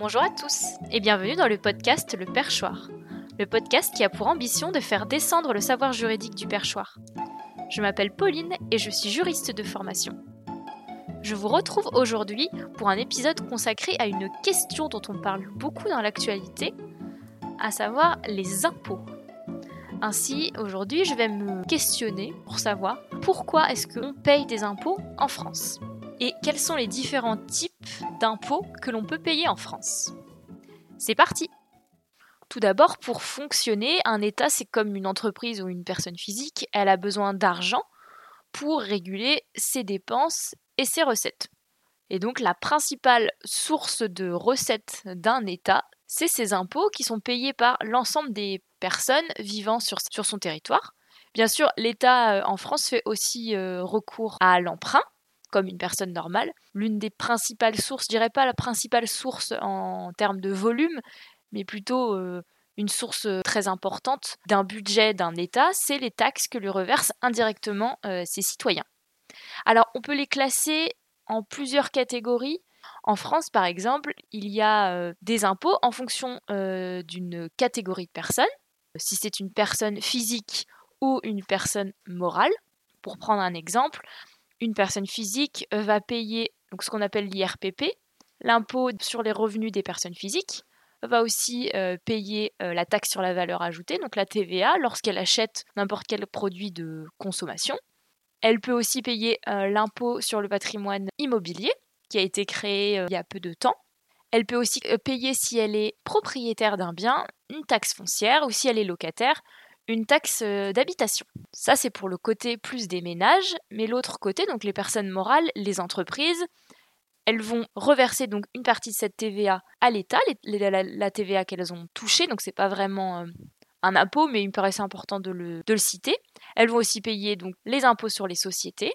Bonjour à tous et bienvenue dans le podcast Le Perchoir, le podcast qui a pour ambition de faire descendre le savoir juridique du perchoir. Je m'appelle Pauline et je suis juriste de formation. Je vous retrouve aujourd'hui pour un épisode consacré à une question dont on parle beaucoup dans l'actualité, à savoir les impôts. Ainsi, aujourd'hui, je vais me questionner pour savoir pourquoi est-ce qu'on paye des impôts en France et quels sont les différents types d'impôts que l'on peut payer en France? C'est parti Tout d'abord, pour fonctionner, un État, c'est comme une entreprise ou une personne physique, elle a besoin d'argent pour réguler ses dépenses et ses recettes. Et donc la principale source de recettes d'un État, c'est ces impôts qui sont payés par l'ensemble des personnes vivant sur, sur son territoire. Bien sûr, l'État euh, en France fait aussi euh, recours à l'emprunt, comme une personne normale. L'une des principales sources, je dirais pas la principale source en termes de volume, mais plutôt euh, une source très importante d'un budget d'un État, c'est les taxes que lui reversent indirectement euh, ses citoyens. Alors on peut les classer en plusieurs catégories. En France, par exemple, il y a euh, des impôts en fonction d'une catégorie de personnes. Si c'est une personne physique ou une personne morale, pour prendre un exemple, une personne physique euh, va payer ce qu'on appelle l'IRPP, l'impôt sur les revenus des personnes physiques, va aussi euh, payer euh, la taxe sur la valeur ajoutée, donc la TVA, lorsqu'elle achète n'importe quel produit de consommation. Elle peut aussi payer l'impôt sur le patrimoine immobilier, qui a été créé il y a peu de temps. Elle peut aussi payer, si elle est propriétaire d'un bien, une taxe foncière ou si elle est locataire, une taxe euh, d'habitation. Ça, c'est pour le côté plus des ménages, mais l'autre côté, donc les personnes morales, les entreprises, elles vont reverser donc une partie de cette TVA à l'État, la, TVA qu'elles ont touchée, donc c'est pas vraiment euh, un impôt, mais il me paraissait important de le, de le citer. Elles vont aussi payer donc les impôts sur les sociétés.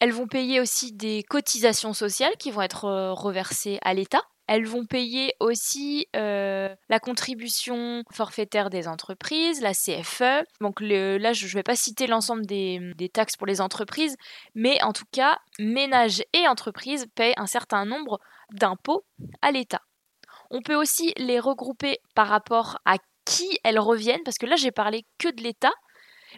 Elles vont payer aussi des cotisations sociales qui vont être euh, reversées à l'État. Elles vont payer aussi euh, la contribution forfaitaire des entreprises, la CFE. Donc là, je ne vais pas citer l'ensemble des, taxes pour les entreprises, mais en tout cas, ménages et entreprises paient un certain nombre d'impôts à l'État. On peut aussi les regrouper par rapport à qui elles reviennent, parce que là, j'ai parlé que de l'État,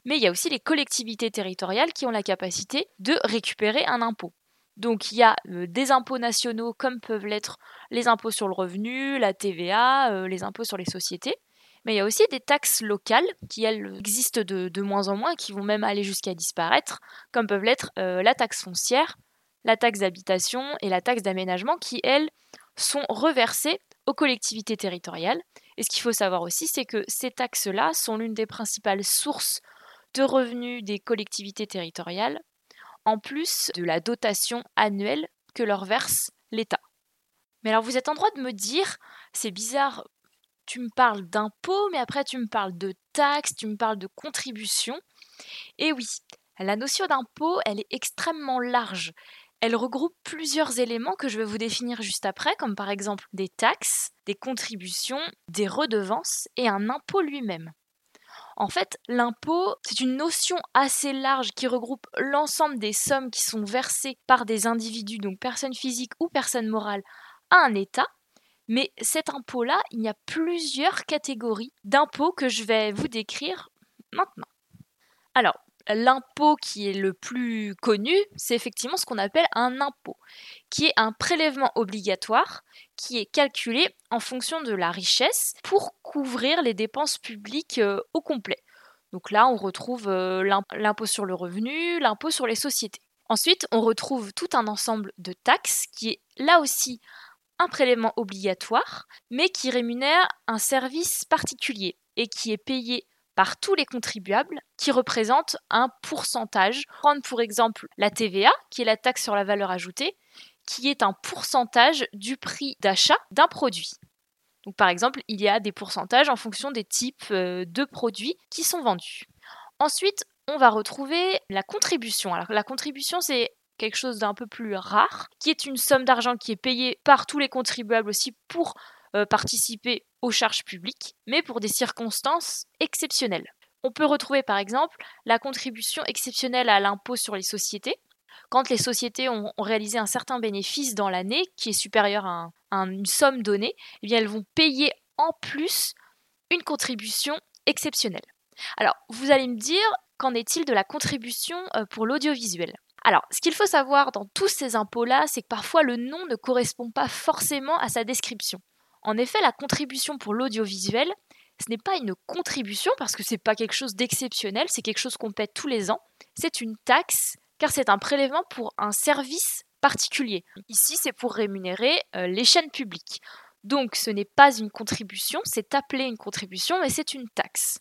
mais il y a aussi les collectivités territoriales qui ont la capacité de récupérer un impôt. Donc il y a euh, des impôts nationaux comme peuvent l'être les impôts sur le revenu, la TVA, euh, les impôts sur les sociétés. Mais il y a aussi des taxes locales qui, elles, existent de, moins en moins, qui vont même aller jusqu'à disparaître, comme peuvent l'être euh, la taxe foncière, la taxe d'habitation et la taxe d'aménagement, qui, elles, sont reversées aux collectivités territoriales. Et ce qu'il faut savoir aussi, c'est que ces taxes-là sont l'une des principales sources de revenus des collectivités territoriales, en plus de la dotation annuelle que leur verse l'État. Mais alors vous êtes en droit de me dire, c'est bizarre, tu me parles d'impôts, mais après tu me parles de taxes, tu me parles de contributions. Et oui, la notion d'impôt, elle est extrêmement large. Elle regroupe plusieurs éléments que je vais vous définir juste après, comme par exemple des taxes, des contributions, des redevances et un impôt lui-même. En fait, l'impôt, c'est une notion assez large qui regroupe l'ensemble des sommes qui sont versées par des individus, donc personnes physiques ou personnes morales, à un État. Mais cet impôt-là, il y a plusieurs catégories d'impôts que je vais vous décrire maintenant. Alors, l'impôt qui est le plus connu, c'est effectivement ce qu'on appelle un impôt, qui est un prélèvement obligatoire qui est calculé en fonction de la richesse pour couvrir les dépenses publiques euh, au complet. Donc là, on retrouve euh, l'impôt sur le revenu, l'impôt sur les sociétés. Ensuite, on retrouve tout un ensemble de taxes qui est là aussi un prélèvement obligatoire, mais qui rémunère un service particulier et qui est payé par tous les contribuables qui représentent un pourcentage. Prendre pour exemple la TVA, qui est la taxe sur la valeur ajoutée, qui est un pourcentage du prix d'achat d'un produit. Donc par exemple, il y a des pourcentages en fonction des types euh, de produits qui sont vendus. Ensuite, on va retrouver la contribution. Alors la contribution, c'est quelque chose d'un peu plus rare, qui est une somme d'argent qui est payée par tous les contribuables aussi pour euh, participer aux charges publiques, mais pour des circonstances exceptionnelles. On peut retrouver par exemple la contribution exceptionnelle à l'impôt sur les sociétés, Quand les sociétés ont, réalisé un certain bénéfice dans l'année, qui est supérieur à, une somme donnée, eh bien elles vont payer en plus une contribution exceptionnelle. Alors, vous allez me dire, qu'en est-il de la contribution euh, pour l'audiovisuel? Alors, ce qu'il faut savoir dans tous ces impôts-là, c'est que parfois le nom ne correspond pas forcément à sa description. En effet, la contribution pour l'audiovisuel, ce n'est pas une contribution parce que c'est pas quelque chose d'exceptionnel, c'est quelque chose qu'on paie tous les ans. C'est une taxe car c'est un prélèvement pour un service particulier. Ici, c'est pour rémunérer euh, les chaînes publiques. Donc, ce n'est pas une contribution, c'est appelé une contribution, mais c'est une taxe.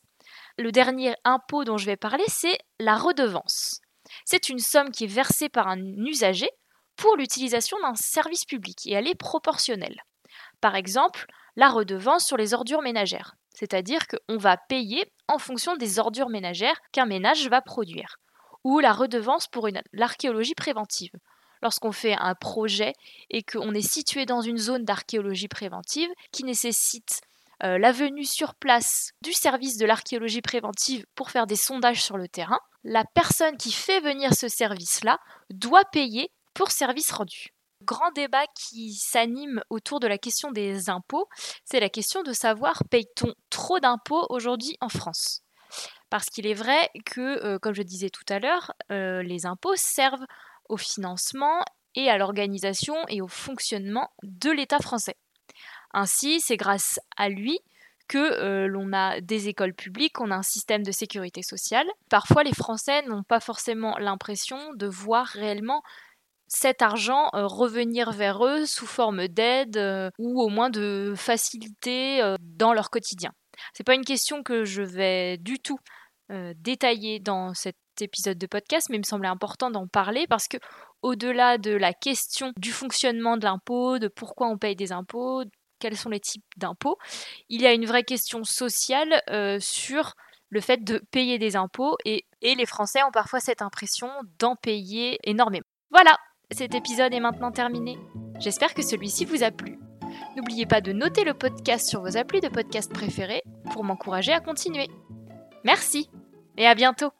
Le dernier impôt dont je vais parler, c'est la redevance. C'est une somme qui est versée par un usager pour l'utilisation d'un service public et elle est proportionnelle. Par exemple, la redevance sur les ordures ménagères, c'est-à-dire qu'on va payer en fonction des ordures ménagères qu'un ménage va produire, ou la redevance pour l'archéologie préventive. Lorsqu'on fait un projet et qu'on est situé dans une zone d'archéologie préventive qui nécessite euh, la venue sur place du service de l'archéologie préventive pour faire des sondages sur le terrain, la personne qui fait venir ce service-là doit payer pour service rendu grand débat qui s'anime autour de la question des impôts, c'est la question de savoir paye-t-on trop d'impôts aujourd'hui en France? Parce qu'il est vrai que, comme je disais tout à l'heure, les impôts servent au financement et à l'organisation et au fonctionnement de l'État français. Ainsi, c'est grâce à lui que l'on a des écoles publiques, on a un système de sécurité sociale. Parfois, les Français n'ont pas forcément l'impression de voir réellement cet argent revenir vers eux sous forme d'aide ou au moins de facilité dans leur quotidien. C'est pas une question que je vais du tout détailler dans cet épisode de podcast, mais il me semblait important d'en parler parce que au-delà de la question du fonctionnement de l'impôt, de pourquoi on paye des impôts, quels sont les types d'impôts, il y a une vraie question sociale sur le fait de payer des impôts et, et les Français ont parfois cette impression d'en payer énormément. Voilà, cet épisode est maintenant terminé. J'espère que celui-ci vous a plu. N'oubliez pas de noter le podcast sur vos applis de podcast préférés pour m'encourager à continuer. Merci. Et à bientôt